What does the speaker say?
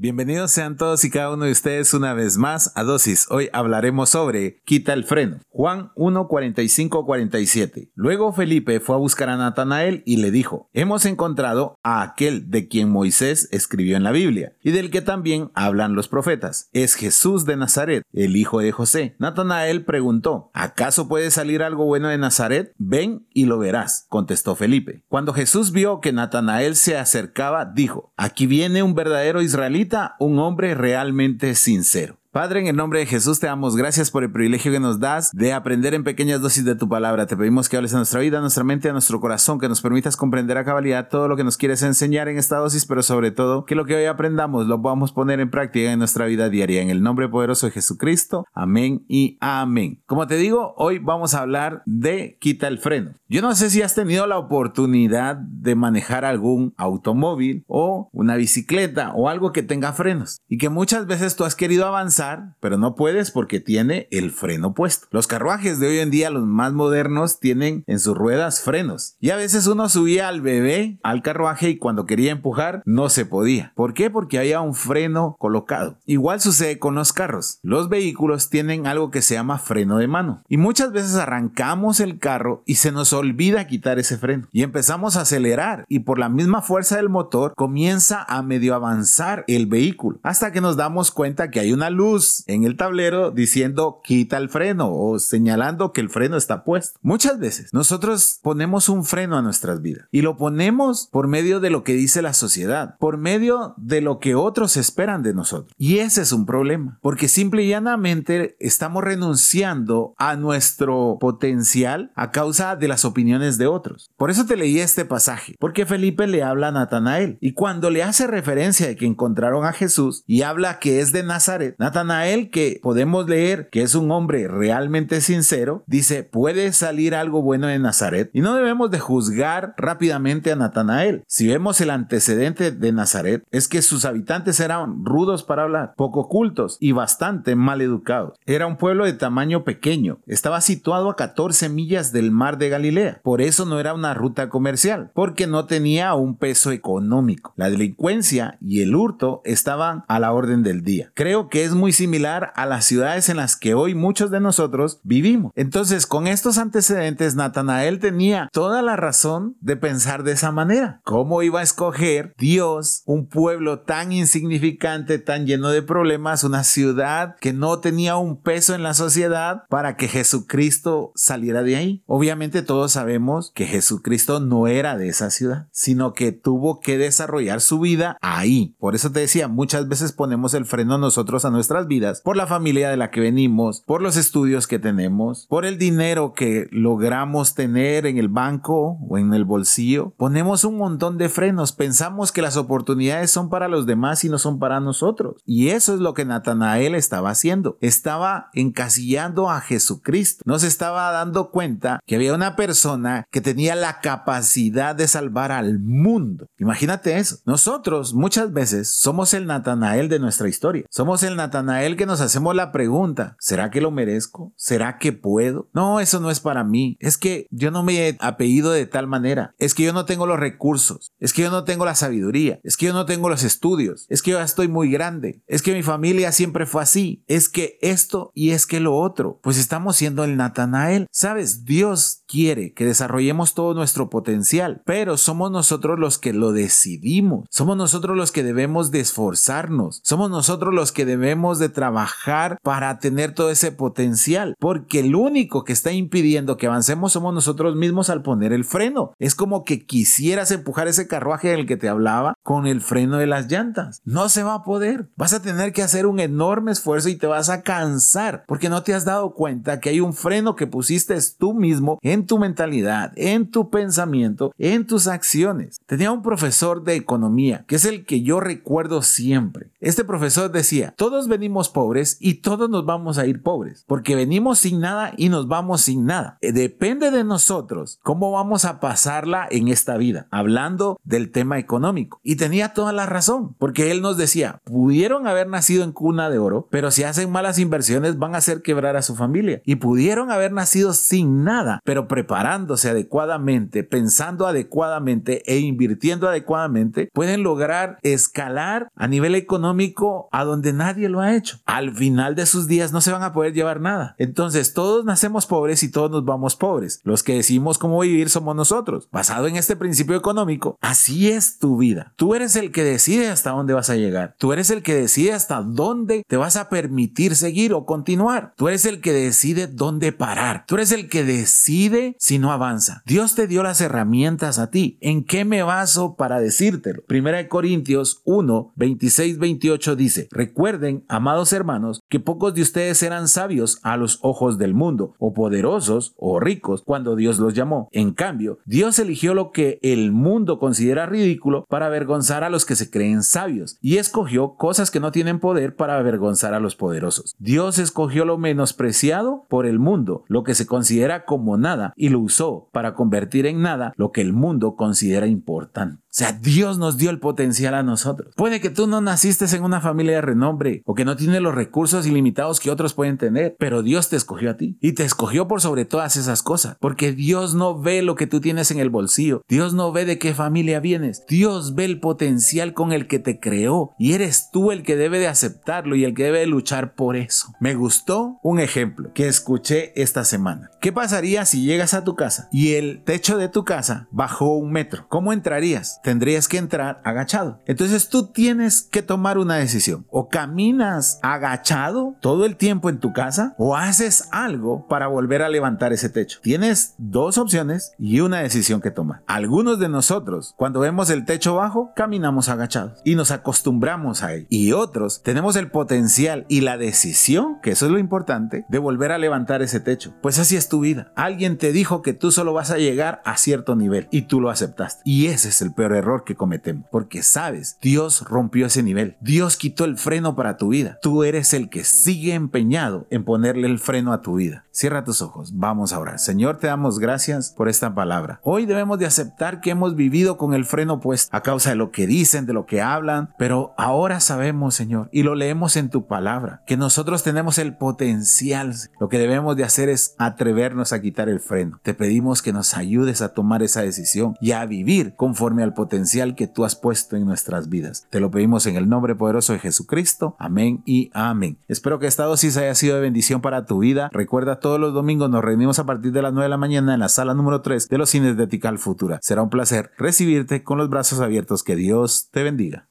Bienvenidos sean todos y cada uno de ustedes una vez más a Dosis. Hoy hablaremos sobre quita el freno. Juan 1, 47. Luego Felipe fue a buscar a Natanael y le dijo, hemos encontrado a aquel de quien Moisés escribió en la Biblia y del que también hablan los profetas. Es Jesús de Nazaret, el hijo de José. Natanael preguntó, ¿acaso puede salir algo bueno de Nazaret? Ven y lo verás, contestó Felipe. Cuando Jesús vio que Natanael se acercaba, dijo, aquí viene un verdadero israelita un hombre realmente sincero. Padre, en el nombre de Jesús te damos gracias por el privilegio que nos das de aprender en pequeñas dosis de tu palabra. Te pedimos que hables a nuestra vida, a nuestra mente, a nuestro corazón, que nos permitas comprender a cabalidad todo lo que nos quieres enseñar en esta dosis, pero sobre todo que lo que hoy aprendamos lo podamos poner en práctica en nuestra vida diaria. En el nombre poderoso de Jesucristo. Amén y amén. Como te digo, hoy vamos a hablar de quita el freno. Yo no sé si has tenido la oportunidad de manejar algún automóvil o una bicicleta o algo que tenga frenos y que muchas veces tú has querido avanzar pero no puedes porque tiene el freno puesto. Los carruajes de hoy en día, los más modernos, tienen en sus ruedas frenos. Y a veces uno subía al bebé al carruaje y cuando quería empujar no se podía. ¿Por qué? Porque había un freno colocado. Igual sucede con los carros. Los vehículos tienen algo que se llama freno de mano. Y muchas veces arrancamos el carro y se nos olvida quitar ese freno. Y empezamos a acelerar y por la misma fuerza del motor comienza a medio avanzar el vehículo. Hasta que nos damos cuenta que hay una luz en el tablero diciendo quita el freno o señalando que el freno está puesto. Muchas veces nosotros ponemos un freno a nuestras vidas y lo ponemos por medio de lo que dice la sociedad, por medio de lo que otros esperan de nosotros. Y ese es un problema, porque simple y llanamente estamos renunciando a nuestro potencial a causa de las opiniones de otros. Por eso te leí este pasaje, porque Felipe le habla a Natanael y cuando le hace referencia de que encontraron a Jesús y habla que es de Nazaret, Natanael Natanael, que podemos leer que es un hombre realmente sincero, dice, puede salir algo bueno de Nazaret. Y no debemos de juzgar rápidamente a Natanael. Si vemos el antecedente de Nazaret, es que sus habitantes eran rudos para hablar, poco cultos y bastante mal educados. Era un pueblo de tamaño pequeño. Estaba situado a 14 millas del mar de Galilea. Por eso no era una ruta comercial, porque no tenía un peso económico. La delincuencia y el hurto estaban a la orden del día. Creo que es muy similar a las ciudades en las que hoy muchos de nosotros vivimos. Entonces, con estos antecedentes, Natanael tenía toda la razón de pensar de esa manera. ¿Cómo iba a escoger Dios un pueblo tan insignificante, tan lleno de problemas, una ciudad que no tenía un peso en la sociedad para que Jesucristo saliera de ahí? Obviamente todos sabemos que Jesucristo no era de esa ciudad, sino que tuvo que desarrollar su vida ahí. Por eso te decía, muchas veces ponemos el freno nosotros a nuestra vidas, por la familia de la que venimos, por los estudios que tenemos, por el dinero que logramos tener en el banco o en el bolsillo. Ponemos un montón de frenos, pensamos que las oportunidades son para los demás y no son para nosotros. Y eso es lo que Natanael estaba haciendo. Estaba encasillando a Jesucristo. No se estaba dando cuenta que había una persona que tenía la capacidad de salvar al mundo. Imagínate eso. Nosotros muchas veces somos el Natanael de nuestra historia. Somos el Natanael él que nos hacemos la pregunta, ¿será que lo merezco? ¿Será que puedo? No, eso no es para mí. Es que yo no me he apellido de tal manera. Es que yo no tengo los recursos. Es que yo no tengo la sabiduría. Es que yo no tengo los estudios. Es que yo ya estoy muy grande. Es que mi familia siempre fue así. Es que esto y es que lo otro. Pues estamos siendo el Natanael. Sabes, Dios quiere que desarrollemos todo nuestro potencial, pero somos nosotros los que lo decidimos. Somos nosotros los que debemos de esforzarnos. Somos nosotros los que debemos de trabajar para tener todo ese potencial, porque el único que está impidiendo que avancemos somos nosotros mismos al poner el freno. Es como que quisieras empujar ese carruaje del que te hablaba con el freno de las llantas. No se va a poder. Vas a tener que hacer un enorme esfuerzo y te vas a cansar porque no te has dado cuenta que hay un freno que pusiste tú mismo en tu mentalidad, en tu pensamiento, en tus acciones. Tenía un profesor de economía que es el que yo recuerdo siempre. Este profesor decía, todos venimos pobres y todos nos vamos a ir pobres, porque venimos sin nada y nos vamos sin nada. Eh, depende de nosotros cómo vamos a pasarla en esta vida, hablando del tema económico. Y tenía toda la razón, porque él nos decía, pudieron haber nacido en cuna de oro, pero si hacen malas inversiones van a hacer quebrar a su familia. Y pudieron haber nacido sin nada, pero preparándose adecuadamente, pensando adecuadamente e invirtiendo adecuadamente, pueden lograr escalar a nivel económico a donde nadie lo ha hecho. Al final de sus días no se van a poder llevar nada. Entonces todos nacemos pobres y todos nos vamos pobres. Los que decimos cómo vivir somos nosotros. Basado en este principio económico, así es tu vida. Tú eres el que decide hasta dónde vas a llegar. Tú eres el que decide hasta dónde te vas a permitir seguir o continuar. Tú eres el que decide dónde parar. Tú eres el que decide si no avanza. Dios te dio las herramientas a ti. ¿En qué me baso para decírtelo? Primera de Corintios 1, 26, 28 dice, recuerden, amados hermanos, que pocos de ustedes eran sabios a los ojos del mundo, o poderosos, o ricos, cuando Dios los llamó. En cambio, Dios eligió lo que el mundo considera ridículo para avergonzar a los que se creen sabios, y escogió cosas que no tienen poder para avergonzar a los poderosos. Dios escogió lo menospreciado por el mundo, lo que se considera como nada, y lo usó para convertir en nada lo que el mundo considera importante. Sea, Dios nos dio el potencial a nosotros. Puede que tú no naciste en una familia de renombre o que no tiene los recursos ilimitados que otros pueden tener, pero Dios te escogió a ti y te escogió por sobre todas esas cosas, porque Dios no ve lo que tú tienes en el bolsillo, Dios no ve de qué familia vienes, Dios ve el potencial con el que te creó y eres tú el que debe de aceptarlo y el que debe de luchar por eso. Me gustó un ejemplo que escuché esta semana. ¿Qué pasaría si llegas a tu casa y el techo de tu casa bajó un metro? ¿Cómo entrarías? Tendrías que entrar agachado. Entonces tú tienes que tomar una decisión. O caminas agachado todo el tiempo en tu casa o haces algo para volver a levantar ese techo. Tienes dos opciones y una decisión que tomar. Algunos de nosotros, cuando vemos el techo bajo, caminamos agachados y nos acostumbramos a él. Y otros tenemos el potencial y la decisión, que eso es lo importante, de volver a levantar ese techo. Pues así es tu vida. Alguien te dijo que tú solo vas a llegar a cierto nivel y tú lo aceptaste. Y ese es el peor error que cometemos. Porque sabes, Dios rompió ese nivel. Dios quitó el freno para tu vida. Tú eres el que sigue empeñado en ponerle el freno a tu vida. Cierra tus ojos. Vamos a orar. Señor, te damos gracias por esta palabra. Hoy debemos de aceptar que hemos vivido con el freno puesto a causa de lo que dicen, de lo que hablan. Pero ahora sabemos, Señor, y lo leemos en tu palabra, que nosotros tenemos el potencial. Lo que debemos de hacer es atrevernos a quitar el freno. Te pedimos que nos ayudes a tomar esa decisión y a vivir conforme al potencial que tú has puesto en nuestras vidas. Te lo pedimos en el nombre poderoso de Jesucristo. Amén y amén. Espero que esta dosis haya sido de bendición para tu vida. Recuerda, todos los domingos nos reunimos a partir de las 9 de la mañana en la sala número 3 de los cines de Tical Futura. Será un placer recibirte con los brazos abiertos. Que Dios te bendiga.